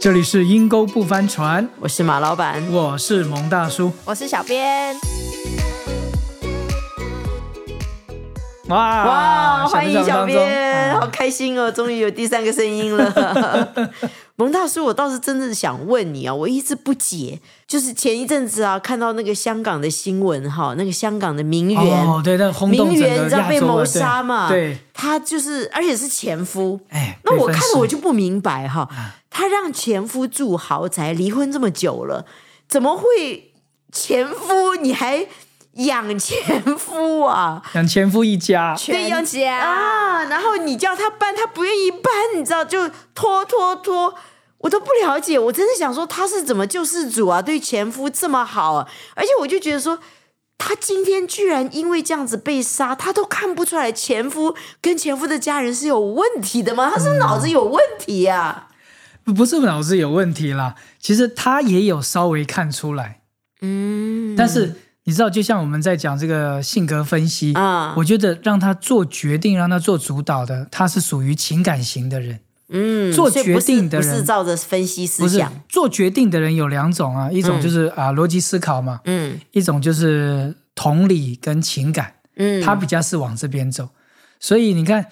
这里是阴沟不翻船，我是马老板，我是蒙大叔。我是小编，哇哇，欢迎小编，好啊开心哦，终于有第三个声音了。蒙大叔，我倒是真的想问你啊，我一直不解，就是前一阵子啊，看到那个香港的新闻哈，那个香港的名媛，哦，对，那轰动名媛你知道被谋杀嘛？对，对他就是，而且是前夫。哎，那我看了我就不明白哈，啊他让前夫住豪宅，离婚这么久了，怎么会前夫你还养前夫啊？养前夫一家，对养全家啊，然后你叫他搬，他不愿意搬，你知道就拖拖拖，我都不了解。我真的想说他是怎么救世主啊？对前夫这么好、啊，而且我就觉得说。他今天居然因为这样子被杀，他都看不出来前夫跟前夫的家人是有问题的吗？他是脑子有问题啊？不不是脑子有问题啦，其实他也有稍微看出来，嗯，但是你知道，就像我们在讲这个性格分析啊我觉得让他做决定，让他做主导的，他是属于情感型的人。嗯，做决定的人不是照着分析思想，做决定的人有两种啊，一种就是、啊逻辑思考嘛，嗯一种就是同理跟情感，嗯，他比较是往这边走。所以你看，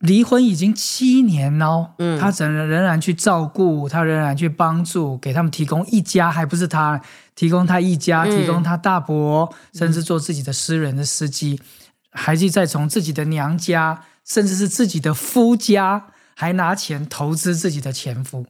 离婚已经七年喽，嗯。他仍仍然去照顾，他仍然去帮助，给他们提供一家，还不是他提供他一家，嗯。提供他大伯，甚至做自己的私人的司机，还是再从自己的娘家，甚至是自己的夫家，还拿钱投资自己的前夫。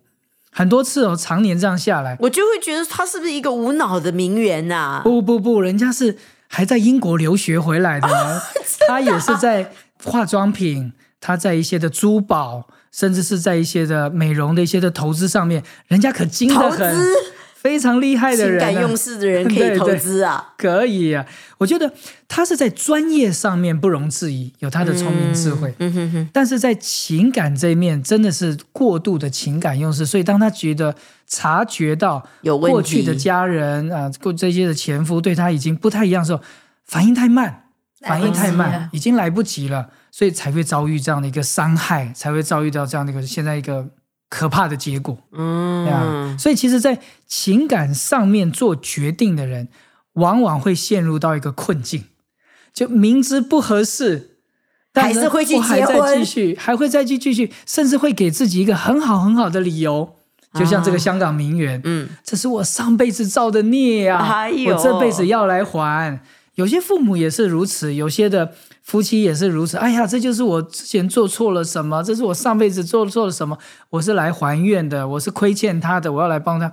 很多次哦，常年这样下来，我就会觉得他是不是一个无脑的名媛呐、不不不，人家是还在英国留学回来的 呢，他也是在化妆品，他在一些的珠宝，甚至是在一些的美容的一些的投资上面，人家可精投得很，资？非常厉害的人、啊，情感用事的人可以投 对。对资啊。可以啊，我觉得他是在专业上面不容置疑，有他的聪明智慧。嗯哼哼，但是在情感这一面，真的是过度的情感用事，所以当他觉得察觉到有过去的家人啊，过这些的前夫对他已经不太一样的时候，反应太慢，反应太慢，已经来不及了，所以才会遭遇这样的一个伤害，才会遭遇到这样的一个现在一个可怕的结果。对啊，嗯，所以其实，在情感上面做决定的人，往往会陷入到一个困境，就明知不合适，但是会去我还在结婚继续，还会再去继续，甚至会给自己一个很好很好的理由。就像这个香港名媛，嗯，这是我上辈子造的孽呀、哎我这辈子要来还。有些父母也是如此，有些的夫妻也是如此。哎呀，这就是我之前做错了什么，这是我上辈子做错了什么，我是来还愿的，我是亏欠他的，我要来帮他。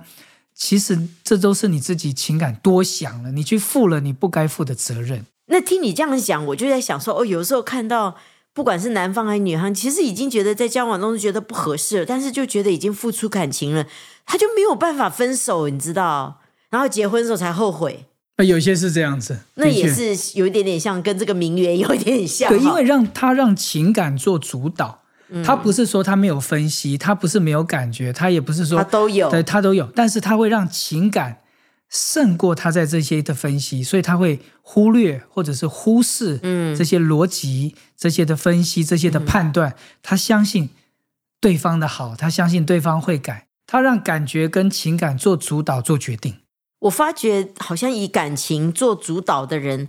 其实这都是你自己情感多想了，你去负了你不该负的责任。那听你这样讲，我就在想说，哦，有时候看到不管是男方还是女方，其实已经觉得在交往中觉得不合适了，但是就觉得已经付出感情了，他就没有办法分手，你知道？然后结婚的时候才后悔，那有些是这样子，那也是有一点点像跟这个名媛有一点点像。对，因为让他让情感做主导，嗯。他不是说他没有分析，他不是没有感觉，他也不是说他都有对他都有，但是他会让情感胜过他在这些的分析，所以他会忽略或者是忽视嗯这些逻辑、这些的分析、这些的判断，他相信对方的好，他相信对方会改，他让感觉跟情感做主导做决定。我发觉好像以感情做主导的人，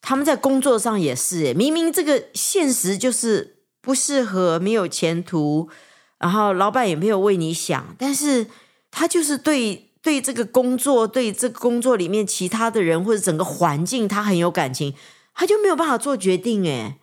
他们在工作上也是，明明这个现实就是不适合、没有前途，然后老板也没有为你想，但是他就是对对这个工作、对这个工作里面其他的人或者整个环境，他很有感情，他就没有办法做决定哎。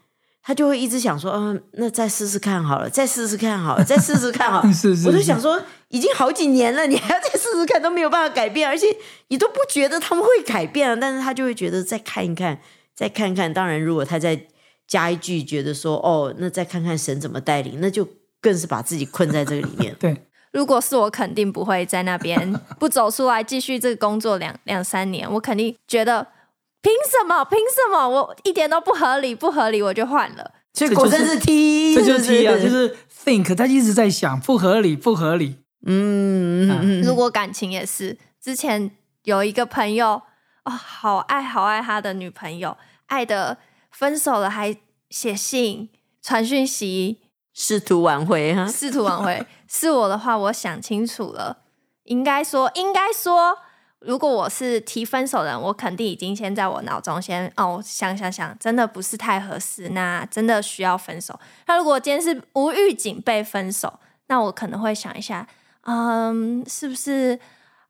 他就会一直想说，嗯、那再试试看好了，再试试看好了，再试试看好了。是是我就想说，已经好几年了，你还要再试试看，都没有办法改变，而且你都不觉得他们会改变了，但是他就会觉得再看一看，再看看。当然，如果他再加一句，觉得说，哦，那再看看神怎么带领，那就更是把自己困在这个里面。对，如果是我，肯定不会在那边不走出来，继续这个工作两两三年。我肯定觉得凭什么？凭什么？我一点都不合理，不合理我就换了。这就是果真是 T，这就是 T 啊，就是 think，他一直在想不合理，不合理。嗯嗯嗯如果感情也是，之前有一个朋友哦，好爱好爱他的女朋友，爱的分手了还写信传讯息，试图挽回哈，试图挽回，是我的话，我想清楚了，应该说，应该说，如果我是提分手的人，我肯定已经先在我脑中先哦想想想，真的不是太合适，那真的需要分手。那如果今天是无预警被分手，那我可能会想一下，嗯，是不是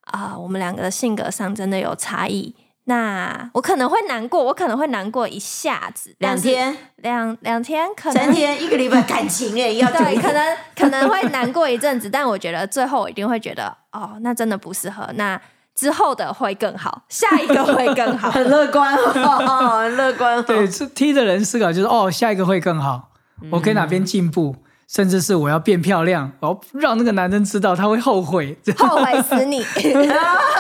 啊、我们两个的性格上真的有差异？那我可能会难过，我可能会难过一下子，两天、两两天，可能三天、一个礼拜，感情哎，要对，可能可能会难过一阵子，但我觉得最后我一定会觉得，哦，那真的不适合，那之后的会更好，下一个会更好。很乐观哦，很乐观哦。对，是 T 的人思考就是哦，下一个会更好，我可以哪边进步，甚至是我要变漂亮，我要让那个男生知道他会后悔。后悔死你！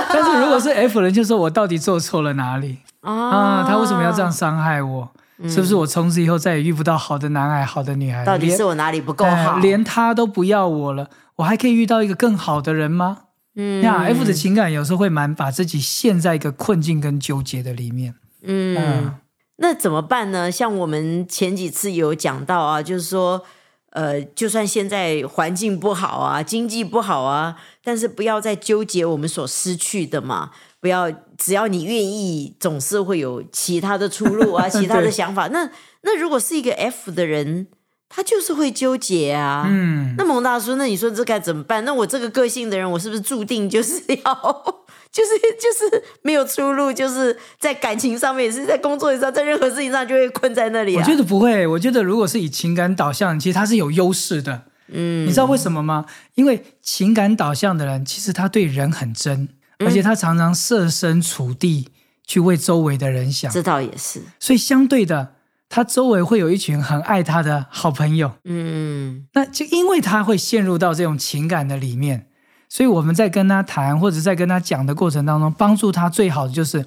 但是如果是 F 人，就说我到底做错了哪里啊？他为什么要这样伤害我？是不是我从此以后再也遇不到好的男孩、好的女孩？到底是我哪里不够哎好？连他都不要我了，我还可以遇到一个更好的人吗？嗯那、f 的情感有时候会蛮把自己陷在一个困境跟纠结的里面。嗯嗯，那怎么办呢？像我们前几次有讲到啊，就是说，呃，就算现在环境不好啊，经济不好啊，但是不要再纠结我们所失去的嘛。不要，只要你愿意，总是会有其他的出路啊，其他的想法。那那如果是一个 F 的人，他就是会纠结啊。嗯，那蒙大叔，那你说这该怎么办？那我这个个性的人，我是不是注定就是要，就是就是没有出路，就是在感情上面，也是在工作上，在任何事情上就会困在那里啊？我觉得不会，我觉得如果是以情感导向，其实他是有优势的。嗯，你知道为什么吗？因为情感导向的人，其实他对人很真，而且他常常设身处地去为周围的人想，这倒也是，所以相对的，他周围会有一群很爱他的好朋友。嗯那就因为他会陷入到这种情感的里面，所以我们在跟他谈或者在跟他讲的过程当中，帮助他最好的就是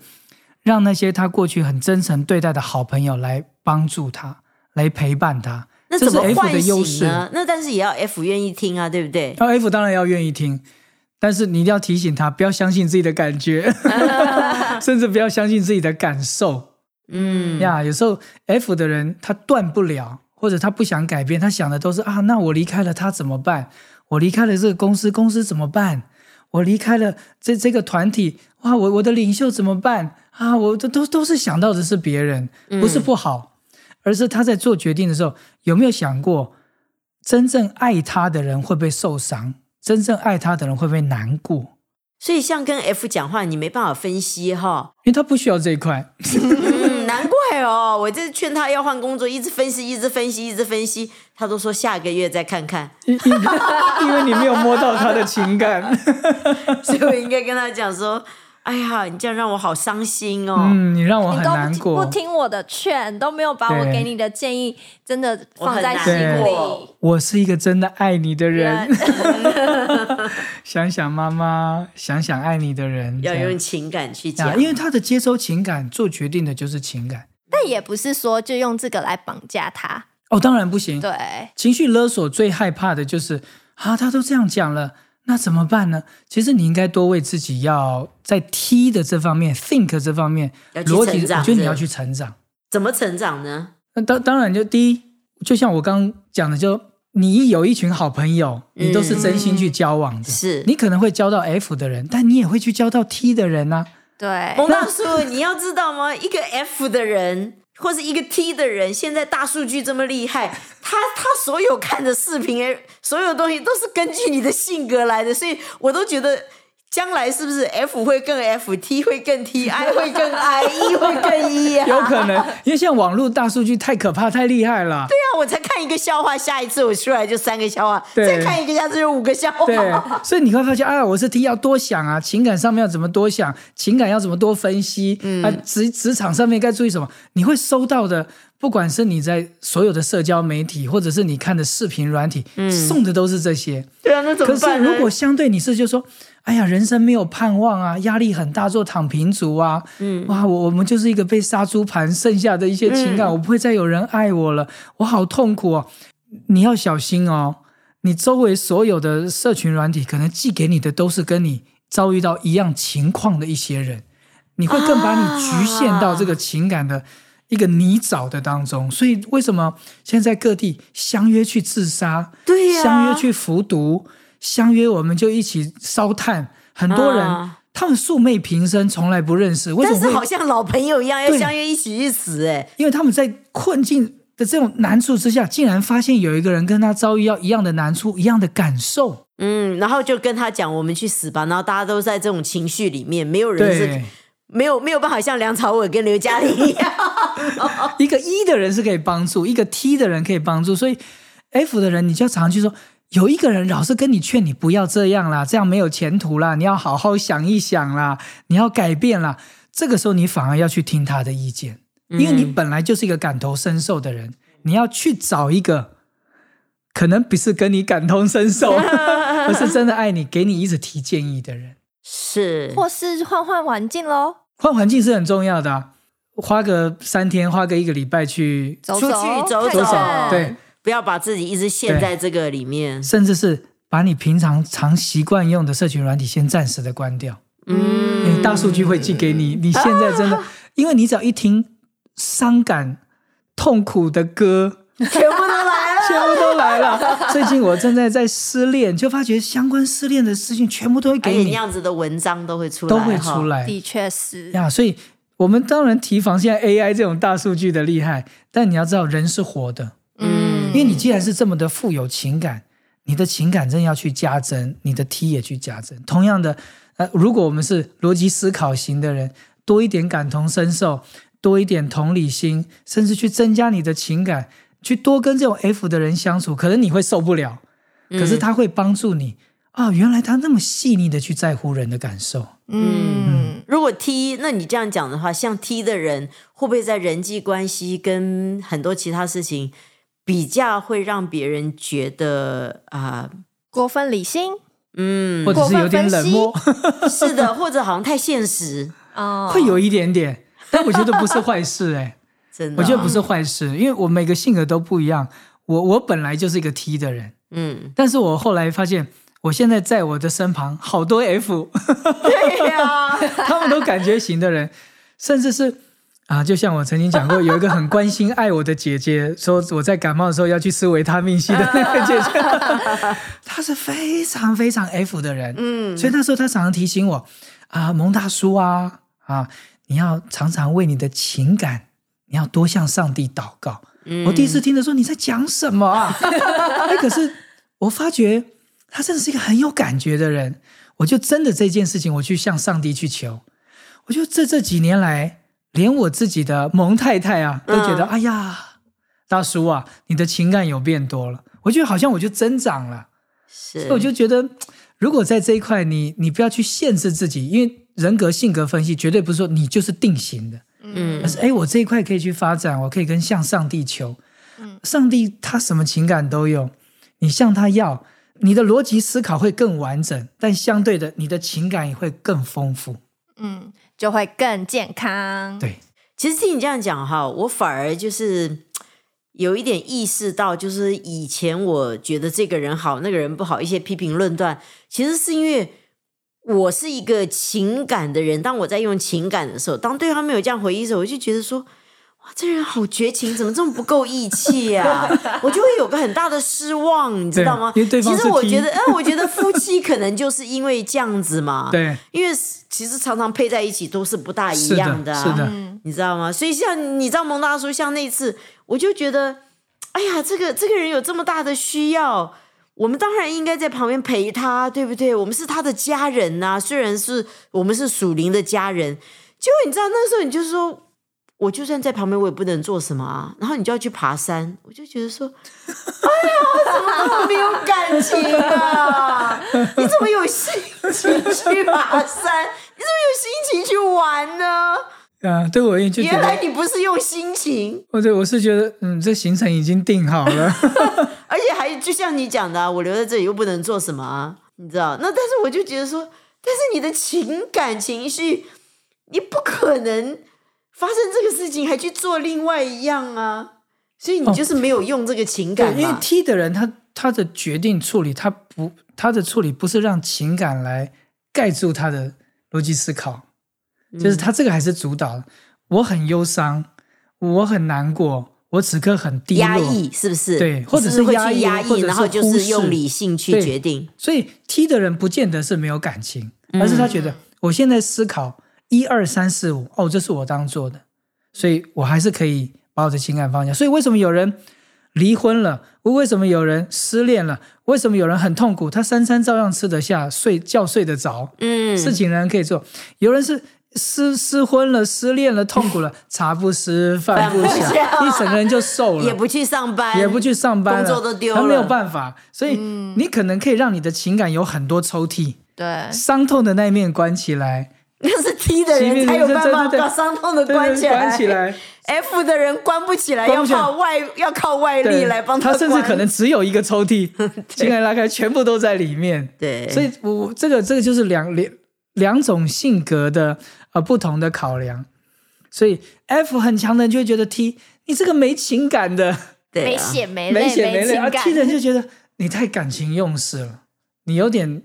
让那些他过去很真诚对待的好朋友来帮助他，来陪伴他。那这是 F 怎么唤的优势。醒呢？那但是也要 F 愿意听啊，对不对？然后 F 当然要愿意听，但是你一定要提醒他，不要相信自己的感觉，甚至不要相信自己的感受。嗯呀，有时候 F 的人他断不了，或者他不想改变，他想的都是啊，那我离开了他怎么办？我离开了这个公司，公司怎么办？我离开了这这个团体，哇，我我的领袖怎么办啊？我都都都是想到的是别人，不是不好，而是他在做决定的时候有没有想过，真正爱他的人会不会受伤？真正爱他的人会不会难过？所以像跟 F 讲话，你没办法分析哈。因为他不需要这一块。嗯，难怪哦，我这劝他要换工作，一直分析，一直分析，一直分析，他都说下个月再看看。因 为你没有摸到他的情感，所以我应该跟他讲说：“哎呀，你这样让我好伤心哦。嗯，你让我很你都不难过。不听我的劝，都没有把我对给你的建议真的放在心难里过。我是一个真的爱你的人，想想妈妈，想想爱你的人，要用情感去啊，讲，因为他的接收情感做决定的就是情感。但也不是说就用这个来绑架他，哦，当然不行。对，情绪勒索最害怕的就是啊，他都这样讲了，那怎么办呢？其实你应该多为自己要在 T 的这方面、think 这方面逻辑，我觉得你要去成长。怎么成长呢？那当当然，就第一，就像我刚刚讲的，就你有一群好朋友，你都是真心去交往的，是你可能会交到 F 的人，但你也会去交到 T 的人啊。对，蒙大叔，你要知道吗？一个 F 的人或是一个 T 的人，现在大数据这么厉害，他他所有看的视频，所有东西都是根据你的性格来的，所以我都觉得。将来是不是 F 会更 F，T 会更 T，I 会更 I，E 会更 E 啊？有可能，因为现在网络大数据太可怕、太厉害了。对啊，我才看一个笑话，下一次我出来就三个笑话，再看一个，下次就五个笑话。对，所以你会发现啊，我是 T 要多想啊，情感上面要怎么多想，情感要怎么多分析，嗯啊，职职场上面该注意什么，你会收到的，不管是你在所有的社交媒体，或者是你看的视频软体，送的都是这些。对啊，那怎么办呢？如果相对你是就说，哎呀，人生没有盼望啊，压力很大，做躺平族啊，嗯，哇，我我们就是一个被杀猪盘，剩下的一些情感，我不会再有人爱我了，我好痛苦哦。你要小心哦，你周围所有的社群软体，可能寄给你的都是跟你遭遇到一样情况的一些人，你会更把你局限到这个情感的。一个泥沼的当中，所以为什么现在各地相约去自杀，对呀。相约去服毒，相约我们就一起烧炭，很多人、啊他们素昧平生，从来不认识，为什但是好？像老朋友一样，要相约一起去死、哎，因为他们在困境的这种难处之下，竟然发现有一个人跟他遭遇要一样的难处，一样的感受。嗯，然后就跟他讲，我们去死吧。然后大家都在这种情绪里面，没有人是对，没有没有办法像梁朝伟跟刘嘉玲一样。一个 E 的人是可以帮助，一个 T 的人可以帮助，所以 F 的人你就要常去说，有一个人老是跟你劝你不要这样啦，这样没有前途啦，你要好好想一想啦，你要改变啦。这个时候你反而要去听他的意见，因为你本来就是一个感同身受的人，你要去找一个可能不是跟你感同身受，而是真的爱你，给你一直提建议的人。是，或是换换环境喽，换环境是很重要的、啊，花个三天，花个一个礼拜去出走走去走走对，不要把自己一直陷在这个里面。甚至是把你平常常习惯用的社群软体先暂时的关掉，嗯，大数据会寄给你。你现在真的，因为你只要一听伤感、痛苦的歌，全部都来了。全部都来了。最近我正在在失恋，就发觉相关失恋的事情全部都会给你，样子的文章都会出来，都会出。来的确是，呀。所以，我们当然提防现在 AI 这种大数据的厉害，但你要知道，人是活的。嗯，因为你既然是这么的富有情感，你的情感真要去加增，你的 T 也去加增。同样的，呃，如果我们是逻辑思考型的人，多一点感同身受，多一点同理心，甚至去增加你的情感，去多跟这种 F 的人相处，可能你会受不了，可是他会帮助你啊、原来他那么细腻的去在乎人的感受。嗯，如果 T，那你这样讲的话，像 T 的人会不会在人际关系跟很多其他事情比较会让别人觉得啊、过分理性？嗯，或者是有点冷漠，是的，或者好像太现实，哦，会有一点点，但我觉得不是坏事哎、真的，我觉得不是坏事，因为我每个性格都不一样。我我本来就是一个 T 的人，嗯，但是我后来发现，我现在在我的身旁好多 F，对呀、他们都感觉型的人，甚至是啊，就像我曾经讲过，有一个很关心爱我的姐姐，说我在感冒的时候要去吃维他命 C 的那个姐姐，她是非常非常 F 的人，嗯，所以那时候她常常提醒我啊，蒙大叔啊啊，你要常常为你的情感，你要多向上帝祷告。我第一次听的时候，你在讲什么啊？哎，可是我发觉他真的是一个很有感觉的人，我就真的这件事情，我去向上帝去求。我就这这几年来，连我自己的蒙太太啊，都觉得，嗯哎呀，大叔啊，你的情感有变多了。我觉得好像我就增长了。是。所以我就觉得，如果在这一块你你不要去限制自己，因为人格性格分析绝对不是说你就是定型的，嗯。而是哎，我这一块可以去发展，我可以跟向上帝求，嗯。上帝他什么情感都有，你向他要，你的逻辑思考会更完整，但相对的，你的情感也会更丰富。嗯，就会更健康。对，其实听你这样讲哈，我反而就是有一点意识到，就是以前我觉得这个人好，那个人不好，一些批评论断，其实是因为我是一个情感的人。当我在用情感的时候，当对方没有这样回应的时候，我就觉得说。哇，这人好绝情，怎么这么不够义气呀、我就会有个很大的失望，你知道吗？其实我觉得，哎，我觉得夫妻可能就是因为这样子嘛，对，因为其实常常配在一起都是不大一是样的，啊，是的，嗯，你知道吗？所以像你知道蒙大叔，像那次，我就觉得，哎呀，这个这个人有这么大的需要，我们当然应该在旁边陪他，对不对？我们是他的家人呐、虽然是我们是属灵的家人，结果你知道那时候你就说。我就算在旁边，我也不能做什么啊。然后你就要去爬山，我就觉得说，哎呀，怎么那么没有感情啊？你怎么有心情去爬山？你怎么有心情去玩呢？啊，对我也就原来，你不是用心情，或者我是觉得，嗯，这行程已经定好了，而且还就像你讲的、啊，我留在这里又不能做什么啊，你知道？那但是我就觉得说，但是你的情感情绪，你不可能发生这个事情还去做另外一样啊，所以你就是没有用这个情对，感因为嘛。T 的人他他的决定处理，他不他的处理不是让情感来盖住他的逻辑思考，就是他这个还是主导。我很忧伤，我很难过，我此刻很低压，抑是不是？对或者是压抑然后就是用理性去对决定。所以 T 的人不见得是没有感情，嗯而是他觉得我现在思考一二三四五，哦，这是我当做的，所以我还是可以把我的情感放下。所以为什么有人离婚了？为什么有人失恋了？为什么有人很痛苦？他三餐照样吃得下，睡觉睡得着，嗯，事情仍然可以做。有人是失失婚了、失恋了、痛苦了，茶不思饭不想，想。一整个人就瘦了，也不去上班，也不去上班，工作都丢了。他没有了办法，所以你可能可以让你的情感有很多抽屉，对，伤痛的那一面关起来，那是 T 的人才有办法把伤痛的关起来，关起来，F 的人关不起来，要靠外要靠外力来帮他，他甚至可能只有一个抽屉，情感拉开全部都在里面。对，所以我这个这个就是两两两种性格的呃不同的考量。所以 F 很强的人就会觉得 T 你这个没情感的，对啊。没血没没泪血没泪啊情感，T 的人就觉得你太感情用事了，你有点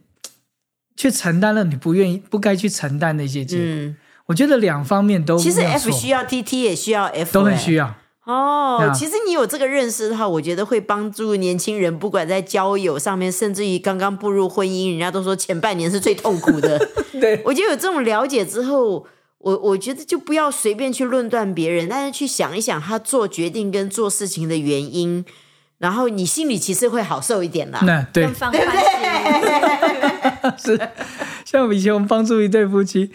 去承担了你不愿意不该去承担的一些结果。嗯，我觉得两方面都其实 F 需要 T，T 也需要 F，都很欸需要。哦啊，其实你有这个认识的话，我觉得会帮助年轻人，不管在交友上面，甚至于刚刚步入婚姻，人家都说前半年是最痛苦的。对，我觉得有这种了解之后，我我觉得就不要随便去论断别人，但是去想一想他做决定跟做事情的原因，然后你心里其实会好受一点啦。那对更放宽心。是，像以前我们帮助一对夫妻，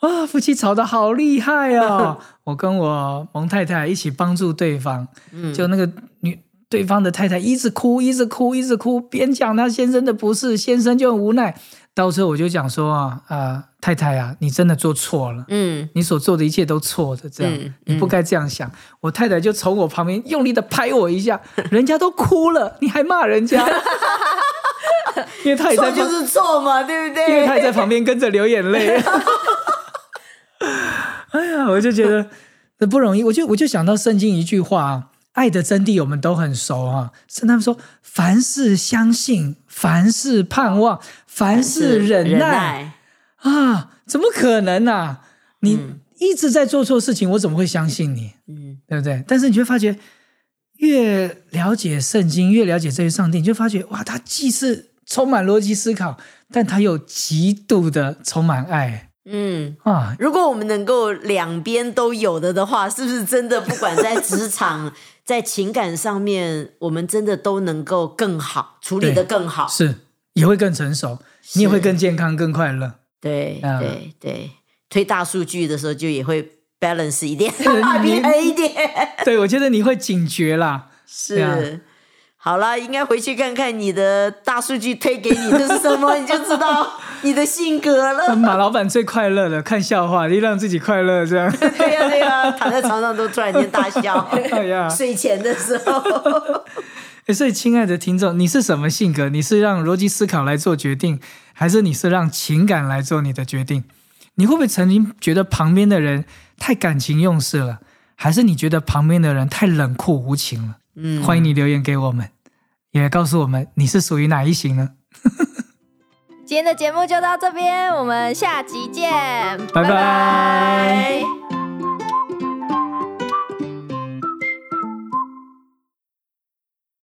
哇，夫妻吵得好厉害哦！我跟我蒙太太一起帮助对方，就那个女对方的太太一直哭，一直哭，一直哭，边讲她先生的不是，先生就很无奈。到最后我就讲说啊，呃，太太啊，你真的做错了。嗯，你所做的一切都错的，这样、嗯你不该这样想。我太太就从我旁边用力的拍我一下，人家都哭了，你还骂人家，因为他也在旁，错就是错嘛，对不对因为他也？在旁边跟着流眼泪。哎呀，我就觉得这不容易，我就我就想到圣经一句话啊，爱的真谛我们都很熟啊。是他们说，凡事相信，凡事盼望，凡事忍忍耐。啊，怎么可能啊？你嗯一直在做错事情，我怎么会相信你？嗯，对不对？但是你就会发觉，越了解圣经，越了解这些上帝，你就发觉哇，他既是充满逻辑思考，但他又极度的充满爱嗯。啊！如果我们能够两边都有的的话，是不是真的不管在职场、在情感上面，我们真的都能够更好处理的更好？是也会更成熟，你也会更健康、更快乐。对啊对对，推大数据的时候就也会 balance 一点，你平衡一点。对，我觉得你会警觉啦。是，好了，应该回去看看你的大数据推给你的是什么，你就知道你的性格了。马老板最快乐的，看笑话，你让自己快乐，这样。对呀、对呀、躺在床上都突然间大笑。哎呀，睡前的时候，诶所以，亲爱的听众，你是什么性格？你是让逻辑思考来做决定，还是你是让情感来做你的决定？你会不会曾经觉得旁边的人太感情用事了，还是你觉得旁边的人太冷酷无情了？嗯，欢迎你留言给我们，也告诉我们你是属于哪一型呢？今天的节目就到这边，我们下集见，拜拜拜。